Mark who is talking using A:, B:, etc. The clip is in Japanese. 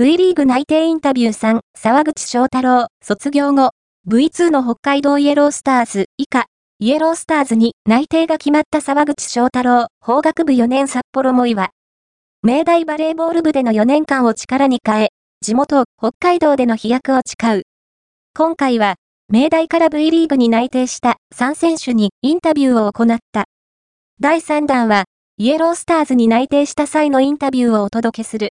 A: V リーグ内定インタビュー3、沢口翔太郎、卒業後、V2 の北海道イエロースターズ、以下、イエロースターズに内定が決まった沢口翔太郎、法学部4年札幌も岩。明大バレーボール部での4年間を力に変え、地元、北海道での飛躍を誓う。今回は、明大から V リーグに内定した3選手にインタビューを行った。第3弾は、イエロースターズに内定した際のインタビューをお届けする。